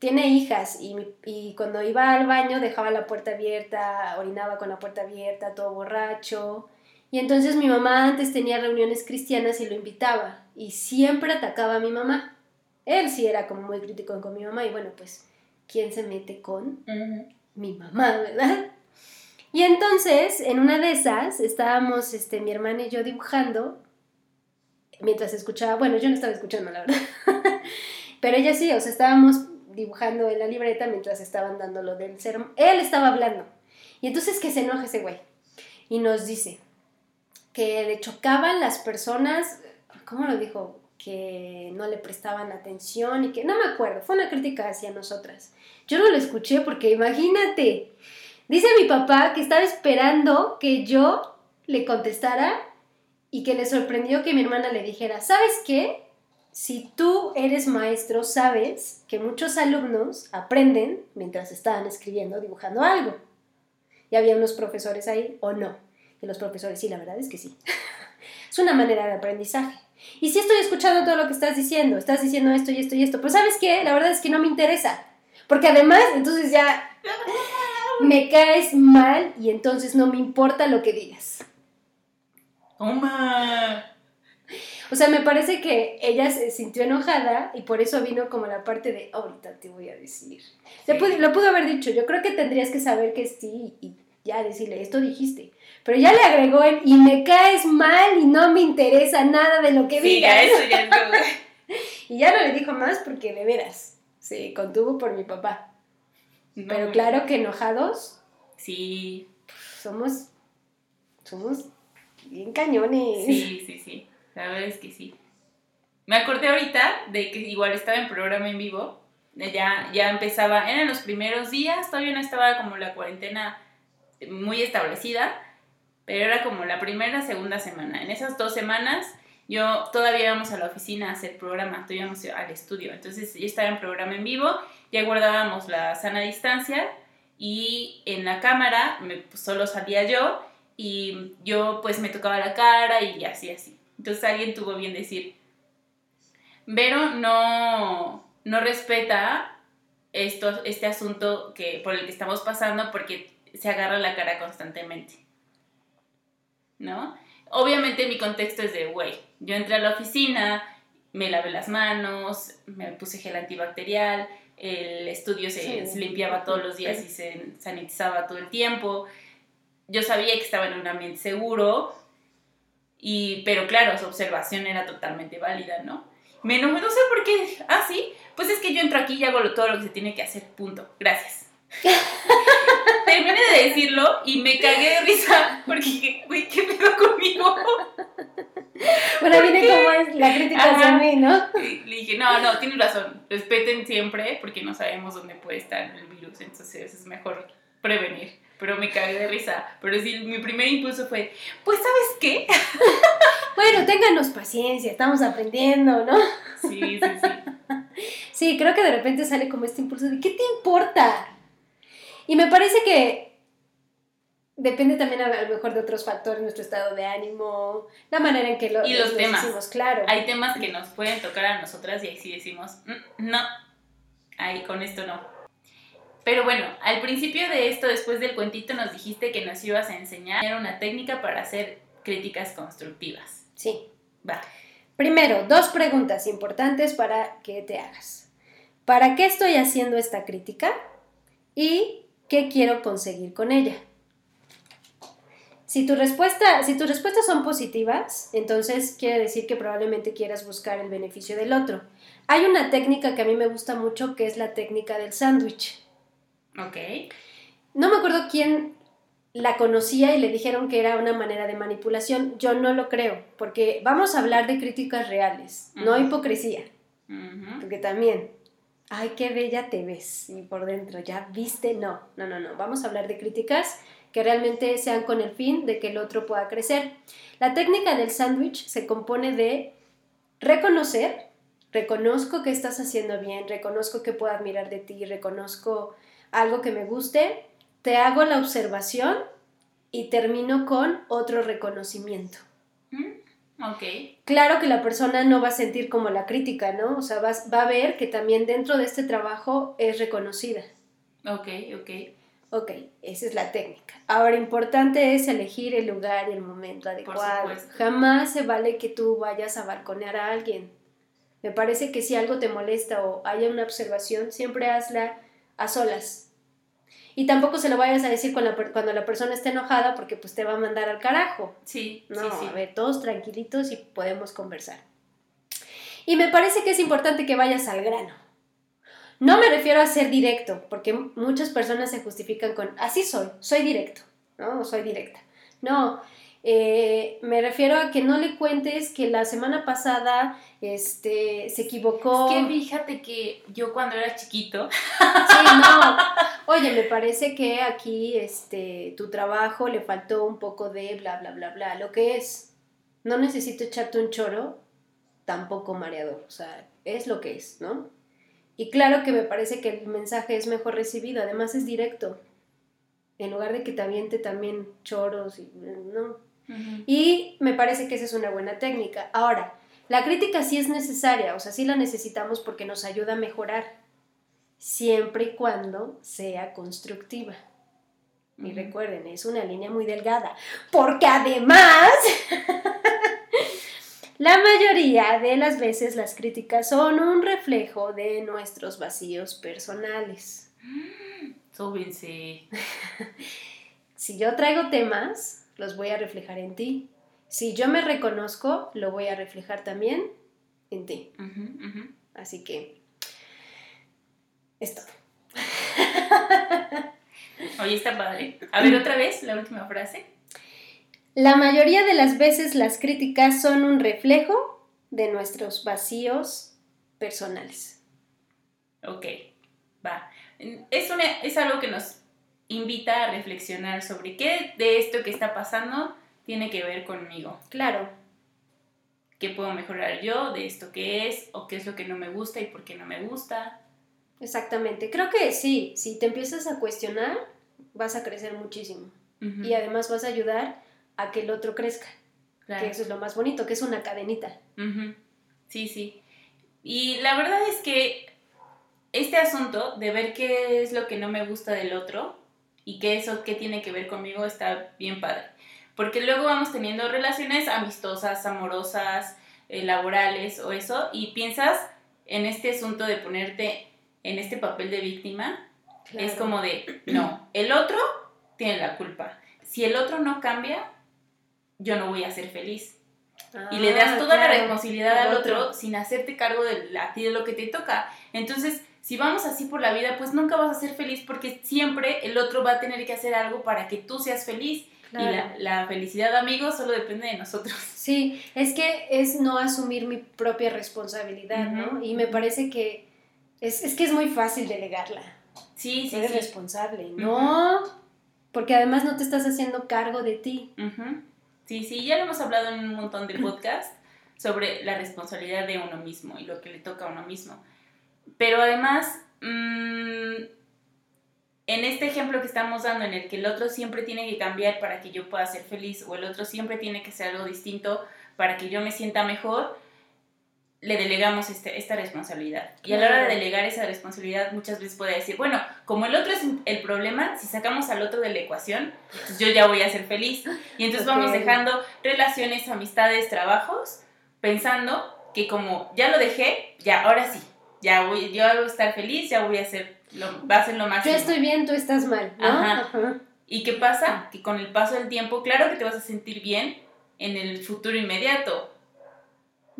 tiene hijas y, y cuando iba al baño dejaba la puerta abierta, orinaba con la puerta abierta, todo borracho. Y entonces mi mamá antes tenía reuniones cristianas y lo invitaba y siempre atacaba a mi mamá. Él sí era como muy crítico con mi mamá y bueno, pues, ¿quién se mete con mi mamá, ¿verdad? Y entonces, en una de esas, estábamos este, mi hermana y yo dibujando, mientras escuchaba, bueno, yo no estaba escuchando, la verdad, [LAUGHS] pero ella sí, o sea, estábamos dibujando en la libreta mientras estaban dando lo del sermón. Él estaba hablando. Y entonces que se enoja ese güey. Y nos dice que le chocaban las personas, ¿cómo lo dijo? Que no le prestaban atención y que, no me acuerdo, fue una crítica hacia nosotras. Yo no lo escuché porque imagínate, Dice mi papá que estaba esperando que yo le contestara y que le sorprendió que mi hermana le dijera, ¿sabes qué? Si tú eres maestro, sabes que muchos alumnos aprenden mientras estaban escribiendo, dibujando algo. Y había unos profesores ahí, o no. Y los profesores, sí, la verdad es que sí. [LAUGHS] es una manera de aprendizaje. Y si estoy escuchando todo lo que estás diciendo, estás diciendo esto y esto y esto, pues sabes qué, la verdad es que no me interesa. Porque además, entonces ya me caes mal y entonces no me importa lo que digas. ¡Toma! O sea, me parece que ella se sintió enojada y por eso vino como la parte de, ahorita te voy a decir. Le pudo- lo pudo haber dicho, yo creo que tendrías que saber que sí y ya decirle, esto dijiste. Pero ya le agregó el, y me caes mal y no me interesa nada de lo que Sí, digas. ya eso ya como... [LAUGHS] Y ya no le dijo más porque de veras se contuvo por mi papá. No, Pero claro que enojados Sí, somos, somos bien cañones. sí, sí, sí. La verdad es que sí. Me acordé ahorita de que igual estaba en programa en vivo. Ya, ya empezaba, eran los primeros días, todavía no estaba como la cuarentena muy establecida, pero era como la primera, segunda semana. En esas dos semanas yo todavía íbamos a la oficina a hacer programa, todavía íbamos al estudio. Entonces yo estaba en programa en vivo, ya guardábamos la sana distancia y en la cámara me, pues, solo salía yo y yo pues me tocaba la cara y así, así. Entonces alguien tuvo bien decir, Vero no, no respeta esto, este asunto que, por el que estamos pasando porque se agarra la cara constantemente. ¿No? Obviamente mi contexto es de, güey, yo entré a la oficina, me lavé las manos, me puse gel antibacterial, el estudio se, Sí. limpiaba todos los días y se sanitizaba todo el tiempo. Yo sabía que estaba en un ambiente seguro, y, pero claro, su observación era totalmente válida, ¿no? Me enojé, no sé por qué. Ah, sí, pues es que yo entro aquí y hago todo lo que se tiene que hacer, punto. Gracias. [LAUGHS] Terminé de decirlo y me cagué de risa porque dije, güey, ¿qué pedo conmigo? Bueno, ¿Por viene como es la crítica hacia Ajá. mí, ¿no? Le dije, no, no, tienes razón, respeten siempre porque no sabemos dónde puede estar el virus, entonces es mejor prevenir. Pero me cagué de risa. Pero sí, mi primer impulso fue, pues, ¿sabes qué? [LAUGHS] Bueno, ténganos paciencia, estamos aprendiendo, ¿no? Sí, sí, sí. [LAUGHS] Sí, creo que de repente sale como este impulso de ¿qué te importa? Y me parece que depende también a lo mejor de otros factores, nuestro estado de ánimo, la manera en que lo, Y los temas. decimos, claro. Hay temas que nos pueden tocar a nosotras y ahí sí decimos, "Mm, no, ahí con esto no. Pero bueno, al principio de esto, después del cuentito, nos dijiste que nos ibas a enseñar una técnica para hacer críticas constructivas. Sí. Va. Primero, dos preguntas importantes para que te hagas. ¿Para qué estoy haciendo esta crítica? ¿Y qué quiero conseguir con ella? Si, tu respuesta, si tus respuestas son positivas, entonces quiere decir que probablemente quieras buscar el beneficio del otro. Hay una técnica que a mí me gusta mucho que es la técnica del sándwich. Ok. No me acuerdo quién la conocía y le dijeron que era una manera de manipulación. Yo no lo creo, porque vamos a hablar de críticas reales, no hipocresía, porque también, ay, qué bella te ves y por dentro, ya viste, no, no, no, no, vamos a hablar de críticas que realmente sean con el fin de que el otro pueda crecer. La técnica del sándwich se compone de reconocer, reconozco que estás haciendo bien, reconozco que puedo admirar de ti, reconozco algo que me guste, te hago la observación y termino con otro reconocimiento. Mm, Ok. Claro que la persona no va a sentir como la crítica, ¿no? O sea, va, va a ver que también dentro de este trabajo es reconocida. Ok, ok. Ok, esa es la técnica. Ahora, importante es elegir el lugar y el momento adecuado. Jamás se vale que tú vayas a balconear a alguien. Me parece que si algo te molesta o haya una observación, siempre hazla a solas. Y tampoco se lo vayas a decir con la cuando la persona esté enojada porque pues te va a mandar al carajo. Sí, No, sí, sí. a ver, todos tranquilitos y podemos conversar. Y me parece que es importante que vayas al grano. No me refiero a ser directo, porque muchas personas se justifican con, así soy, soy directo, ¿no? O soy directa. No, eh, me refiero a que no le cuentes que la semana pasada este, se equivocó. Es que fíjate que yo cuando era chiquito, Sí, no. [LAUGHS] Oye, me parece que aquí este, tu trabajo le faltó un poco de bla, bla, bla, bla, lo que es. no necesito echarte un choro, tampoco mareador. O sea, es lo que es, ¿no? Y claro que me parece que el mensaje es mejor recibido, además es directo. En lugar de que te aviente también choros y no. Y me parece que esa es una buena técnica. Ahora, la crítica sí es necesaria, o sea, sí la necesitamos porque nos ayuda a mejorar, siempre y cuando sea constructiva. Y recuerden, es una línea muy delgada, porque además [LAUGHS] La mayoría de las veces las críticas son un reflejo de nuestros vacíos personales. [GASPS] Súbense. [LAUGHS] si yo traigo temas, los voy a reflejar en ti. Si yo me reconozco, lo voy a reflejar también en ti. Así que es todo. [LAUGHS] Oye, está padre. A ver, otra vez, la última frase. La mayoría de las veces las críticas son un reflejo de nuestros vacíos personales. Ok, va. Es, es algo que nos invita a reflexionar sobre qué de esto que está pasando tiene que ver conmigo. Claro. ¿Qué puedo mejorar yo de esto que es? ¿O qué es lo que no me gusta y por qué no me gusta? Exactamente. Creo que sí, si te empiezas a cuestionar, vas a crecer muchísimo. Y además vas a ayudar a que el otro crezca. Que eso es lo más bonito, que es una cadenita. Sí, sí. Y la verdad es que este asunto de ver qué es lo que no me gusta del otro y qué eso qué tiene que ver conmigo está bien padre. Porque luego vamos teniendo relaciones amistosas, amorosas, eh, laborales o eso, y piensas en este asunto de ponerte en este papel de víctima. Es como de, no, el otro tiene la culpa. Si el otro no cambia, yo no voy a ser feliz. y le das ah, toda la responsabilidad al otro, sin hacerte cargo de, a ti de lo que te toca. Entonces, si vamos así por la vida, pues nunca vas a ser feliz porque siempre el otro va a tener que hacer algo para que tú seas feliz. Y la, la, felicidad, amigos, solo depende de nosotros. [LAUGHS] Sí, es que es no asumir mi propia responsabilidad, ¿no? Y me parece que es, es, que es muy fácil delegarla. Sí, sí. Eres responsable, ¿no? Porque además no te estás haciendo cargo de ti. Sí, sí, ya lo hemos hablado en un montón de [LAUGHS] podcasts sobre la responsabilidad de uno mismo y lo que le toca a uno mismo. Pero además, mm, en este ejemplo que estamos dando, en el que el otro siempre tiene que cambiar para que yo pueda ser feliz o el otro siempre tiene que ser algo distinto para que yo me sienta mejor, le delegamos este, esta responsabilidad. Y a la hora de delegar esa responsabilidad, muchas veces puede decir, bueno, como el otro es el problema, si sacamos al otro de la ecuación, pues yo ya voy a ser feliz. Y entonces vamos dejando relaciones, amistades, trabajos, pensando que como ya lo dejé, ya, ahora sí, ya voy, yo voy a estar feliz, ya voy a ser, lo, va a ser lo máximo. Yo estoy bien, tú estás mal, Ajá. ¿Y qué pasa? Que con el paso del tiempo, claro que te vas a sentir bien en el futuro inmediato,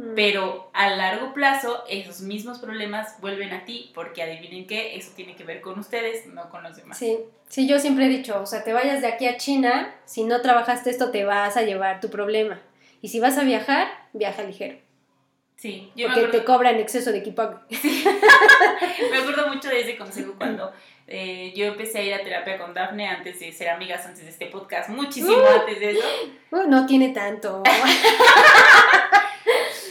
Mm. Pero a largo plazo, esos mismos problemas vuelven a ti, porque adivinen qué, eso tiene que ver con ustedes, no con los demás. Sí, sí, yo siempre he dicho, o sea, te vayas de aquí a China, si no trabajaste esto, te vas a llevar tu problema. Y si vas a viajar, viaja ligero. Sí, yo Porque te cobran exceso de equipaje. [LAUGHS] me acuerdo mucho de ese consejo cuando eh, yo empecé a ir a terapia con Dafne antes de ser amigas, antes de este podcast, muchísimo uh. antes de eso. [GASPS] Uh, no tiene tanto. [LAUGHS]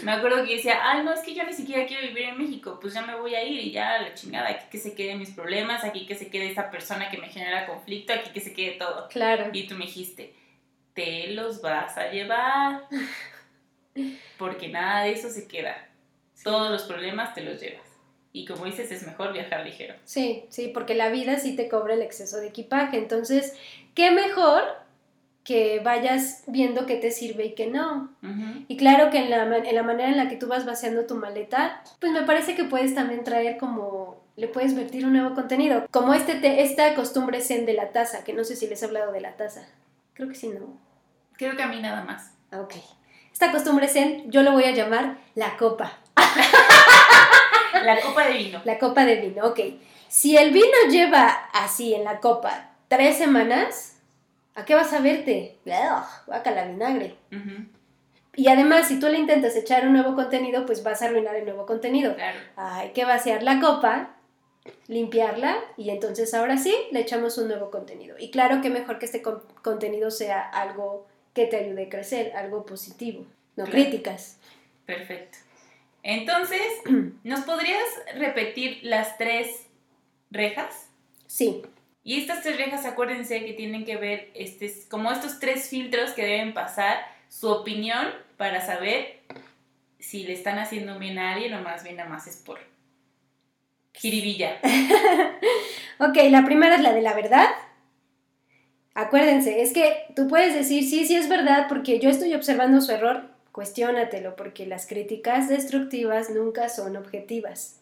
Me acuerdo que decía, ay, no, es que yo ni siquiera quiero vivir en México, pues ya me voy a ir y ya la chingada, aquí que se queden mis problemas, aquí que se quede esa persona que me genera conflicto, aquí que se quede todo. Claro. Y tú me dijiste, te los vas a llevar, [LAUGHS] porque nada de eso se queda. Todos los problemas te los llevas. Y como dices, es mejor viajar ligero. Sí, sí, porque la vida sí te cobra el exceso de equipaje. Entonces, ¿qué mejor que vayas viendo qué te sirve y qué no. Y claro que en la, en la, manera en la que tú vas vaciando tu maleta, pues me parece que puedes también traer como, le puedes vertir un nuevo contenido. Como este esta costumbre zen de la taza, que no sé si les he hablado de la taza. Creo que sí, ¿no? Creo que a mí nada más. Ah, ok. Esta costumbre zen yo lo voy a llamar la copa. la copa de vino. La copa de vino, ok. Si el vino lleva así en la copa tres semanas, ¿A qué vas a verte? Vaca la vinagre. Y además, si tú le intentas echar un nuevo contenido, pues vas a arruinar el nuevo contenido. Hay que vaciar la copa, limpiarla y entonces ahora sí le echamos un nuevo contenido. Y claro que mejor que este contenido sea algo que te ayude a crecer, algo positivo. no Claro. críticas. Perfecto. Entonces, [CLEARS THROAT] ¿nos podrías repetir las tres rejas? Sí, Y estas tres rejas, acuérdense que tienen que ver este, como estos tres filtros que deben pasar su opinión para saber si le están haciendo bien a alguien o más bien nada más es por jiribilla. [LAUGHS] Ok, la primera es la de la verdad. Acuérdense, es que tú puedes decir, sí, sí es verdad, porque yo estoy observando su error, cuestiónatelo, porque las críticas destructivas nunca son objetivas.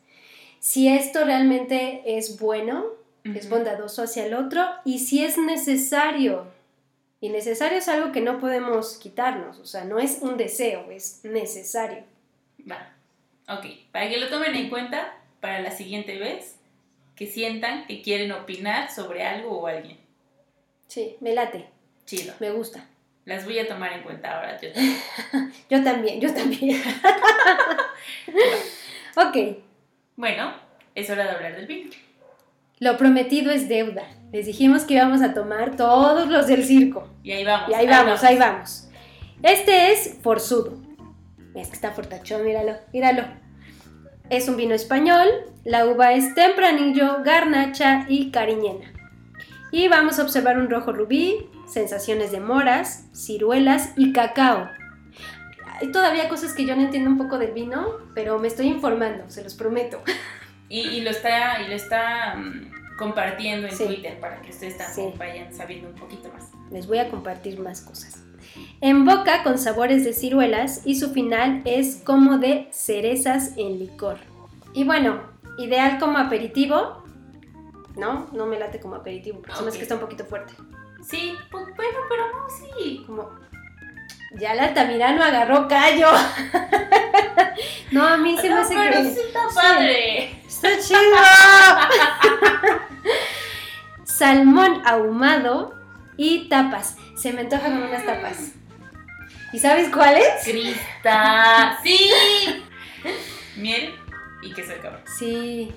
Si esto realmente es bueno, es bondadoso hacia el otro, y si es necesario. Y necesario es algo que no podemos quitarnos, o sea, no es un deseo, es necesario. Va. Ok, para que lo tomen en cuenta para la siguiente vez que sientan que quieren opinar sobre algo o alguien. Sí, me late, Chido. me gusta. Las voy a tomar en cuenta ahora. Yo. [LAUGHS] Yo también, yo también. [LAUGHS] ok, Bueno, es hora de hablar del vino. Lo prometido es deuda. Les dijimos que íbamos a tomar todos los del circo. Y ahí vamos. Y ahí vamos, ahí vamos. Este es Forzudo. Es que está fortachón, míralo, míralo. Es un vino español. La uva es tempranillo, garnacha y cariñena. Y vamos a observar un rojo rubí, sensaciones de moras, ciruelas y cacao. Hay todavía cosas que yo no entiendo un poco del vino, pero me estoy informando, se los prometo. [LAUGHS] Y, y lo está, y lo está mm, compartiendo en Sí. Twitter para que ustedes también Sí. vayan sabiendo un poquito más. Les voy a compartir más cosas. En boca con sabores de ciruelas y su final es como de cerezas en licor. Y bueno, ideal como aperitivo. No, no me late como aperitivo, porque se me hace Ok. que está un poquito fuerte. Sí, pues bueno, pero no, sí. Como ya la Altamirano agarró callo. [LAUGHS] no, a mí se me No, hace pero que sí está padre. está chido. [LAUGHS] Salmón ahumado y tapas. Se me antoja con unas tapas. ¿Y sabes cuáles? Crista. Sí. [LAUGHS] Miel y queso de cabra. Sí.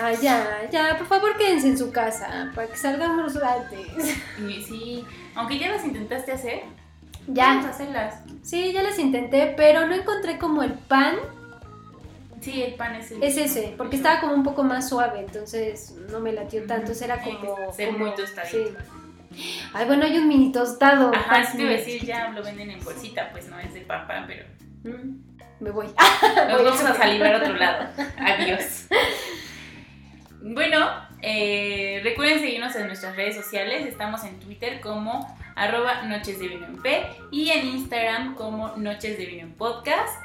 Ah, ya, ya, por favor quédense en su casa para que salgamos antes. Y sí, aunque ya las intentaste hacer, vamos a Ya, hacerlas. sí, ya las intenté, pero no encontré como el pan. Sí, el pan es el Es ese, porque estaba como un poco más suave, entonces no me latió tanto. Era como. ser como- muy tostadito. sí. Ay, bueno, hay un mini tostado. Ajá, es que decir, ya lo venden en bolsita, pues no es de pan, pero Mm, Me voy. nos [LAUGHS] vamos a salivar a otro lado. [LAUGHS] Adiós. Bueno, eh, recuerden seguirnos en nuestras redes sociales. Estamos en Twitter como arroba Noches de Vino en P y en Instagram como Noches de Vino en Podcast.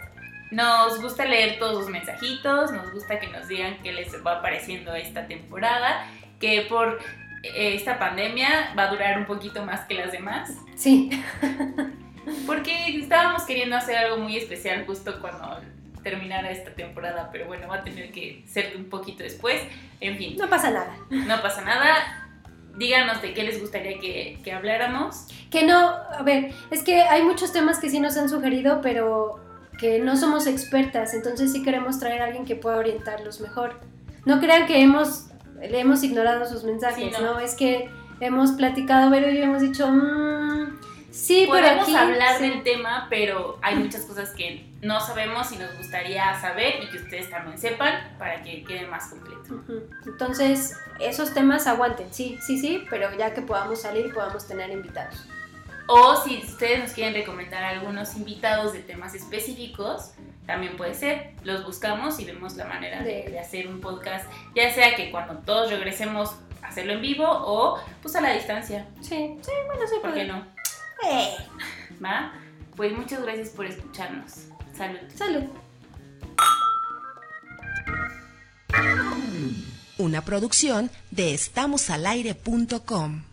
Nos gusta leer todos sus mensajitos, nos gusta que nos digan qué les va pareciendo esta temporada, que por eh, esta pandemia va a durar un poquito más que las demás. Sí, [LAUGHS] Porque estábamos queriendo hacer algo muy especial justo cuando terminara esta temporada, pero bueno, va a tener que ser un poquito después. En fin, no pasa nada. no pasa nada. Díganos de qué les gustaría que, que habláramos. Que no, a ver, es que hay muchos temas que sí nos han sugerido, pero que no somos expertas, entonces sí queremos traer a alguien que pueda orientarlos mejor. No crean que hemos, le hemos ignorado sus mensajes, Sí, no. no. Es que hemos platicado, pero yo hemos dicho, "Mm, sí, pero Podemos aquí... hablar sí". del tema, pero hay muchas cosas que no sabemos y nos gustaría saber y que ustedes también sepan para que quede más completo. Entonces, esos temas aguanten, sí, sí, sí, pero ya que podamos salir y podamos tener invitados. O si ustedes nos quieren recomendar algunos invitados de temas específicos, también puede ser. Los buscamos y vemos la manera de, De- hacer un podcast, ya sea que cuando todos regresemos hacerlo en vivo o pues a la distancia. Sí, sí, bueno, sí, ¿Por qué puede. no? Eh, [LAUGHS] ¿Va? Pues muchas gracias por escucharnos. Salud. salud. Una producción de estamosalaire.com.